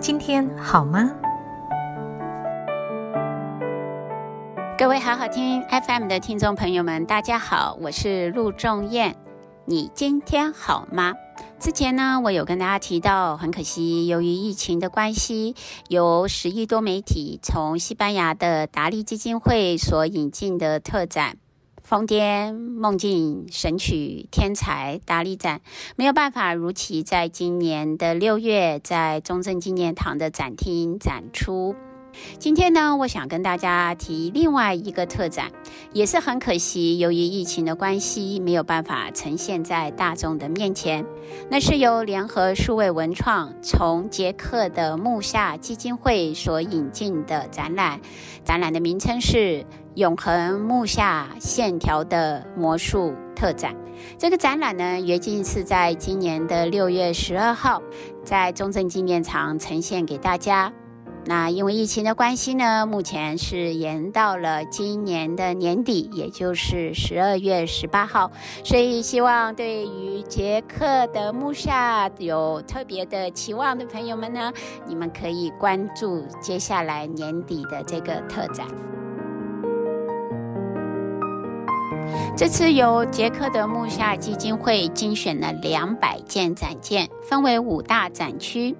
今天好吗？各位好好听 FM 的听众朋友们，大家好，我是陆仲燕。你今天好吗？之前呢，我有跟大家提到，很可惜，由于疫情的关系，由十亿多媒体从西班牙的达利基金会所引进的特展。疯癫、梦境、神曲、天才、达利展没有办法如期在今年的六月在中正纪念堂的展厅展出。今天呢，我想跟大家提另外一个特展，也是很可惜，由于疫情的关系，没有办法呈现在大众的面前。那是由联合数位文创从捷克的木下基金会所引进的展览，展览的名称是。永恒木下线条的魔术特展，这个展览呢，约定是在今年的六月十二号，在中正纪念堂呈现给大家。那因为疫情的关系呢，目前是延到了今年的年底，也就是十二月十八号。所以，希望对于捷克的木下有特别的期望的朋友们呢，你们可以关注接下来年底的这个特展。这次由捷克的木下基金会精选了两百件展件，分为五大展区。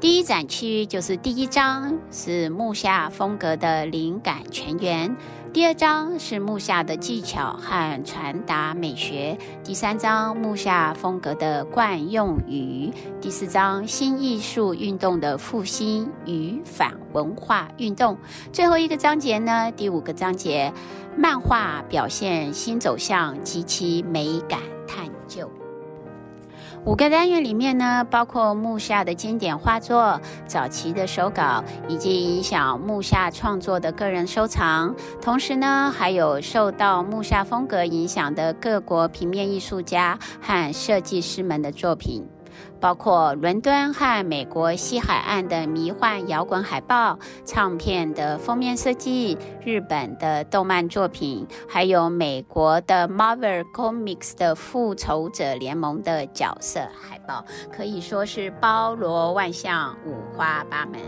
第一展区就是第一章是木下风格的灵感泉源，第二章是木下的技巧和传达美学，第三章木下风格的惯用语，第四章新艺术运动的复兴与反文化运动，最后一个章节呢，第五个章节。漫画表现新走向及其美感探究。五个单元里面呢，包括木下的经典画作、早期的手稿，以及影响木下创作的个人收藏。同时呢，还有受到木下风格影响的各国平面艺术家和设计师们的作品。包括伦敦和美国西海岸的迷幻摇滚海报、唱片的封面设计、日本的动漫作品，还有美国的 Marvel Comics 的复仇者联盟的角色海报，可以说是包罗万象、五花八门。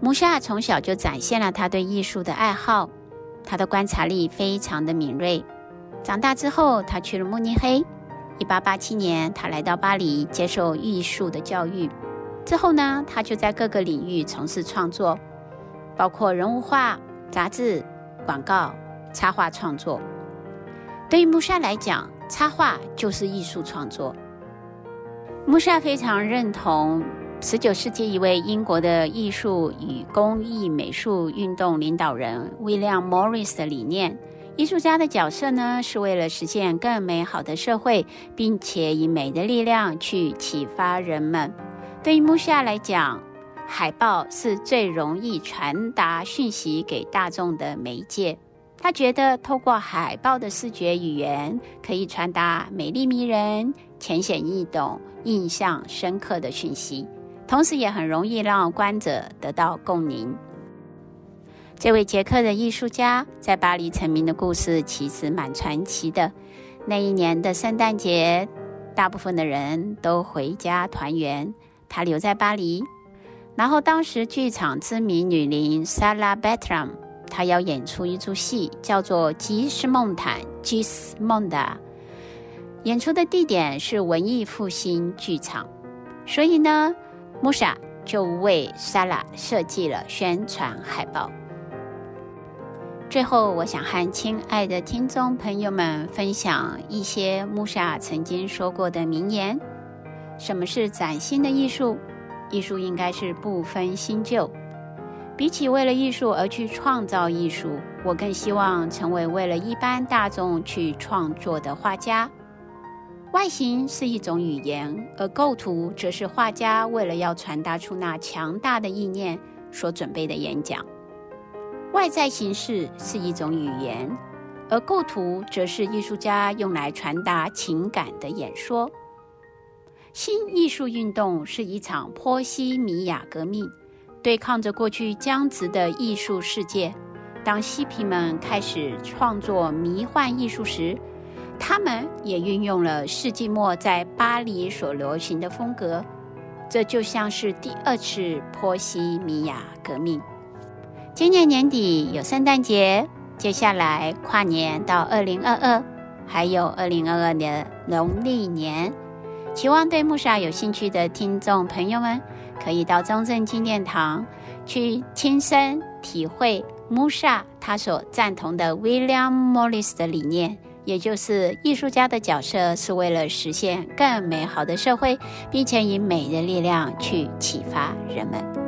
木下从小就展现了他对艺术的爱好，他的观察力非常的敏锐。长大之后，他去了慕尼黑。一八八七年，他来到巴黎接受艺术的教育。之后呢，他就在各个领域从事创作，包括人物画、杂志、广告、插画创作。对于穆沙来讲，插画就是艺术创作。穆沙非常认同十九世纪一位英国的艺术与工艺美术运动领导人威廉·莫里斯的理念。艺术家的角色呢，是为了实现更美好的社会，并且以美的力量去启发人们。对于木夏来讲，海报是最容易传达讯息给大众的媒介。他觉得，透过海报的视觉语言，可以传达美丽迷人、浅显易懂、印象深刻的讯息，同时也很容易让观者得到共鸣。这位捷克的艺术家在巴黎成名的故事其实蛮传奇的。那一年的圣诞节，大部分的人都回家团圆，他留在巴黎。然后当时剧场知名女伶 Sara Betram，她要演出一出戏，叫做《吉斯梦坦》（Gismonda）。演出的地点是文艺复兴剧场，所以呢，Musa 就为 Sara 设计了宣传海报。最后，我想和亲爱的听众朋友们分享一些穆夏曾经说过的名言：什么是崭新的艺术？艺术应该是不分新旧。比起为了艺术而去创造艺术，我更希望成为为了一般大众去创作的画家。外形是一种语言，而构图则是画家为了要传达出那强大的意念所准备的演讲。外在形式是一种语言，而构图则是艺术家用来传达情感的演说。新艺术运动是一场波西米亚革命，对抗着过去僵直的艺术世界。当嬉皮们开始创作迷幻艺术时，他们也运用了世纪末在巴黎所流行的风格，这就像是第二次波西米亚革命。今年年底有圣诞节，接下来跨年到二零二二，还有二零二二年农历年。期望对穆萨有兴趣的听众朋友们，可以到中正纪念堂去亲身体会穆萨他所赞同的 William Morris 的理念，也就是艺术家的角色是为了实现更美好的社会，并且以美的力量去启发人们。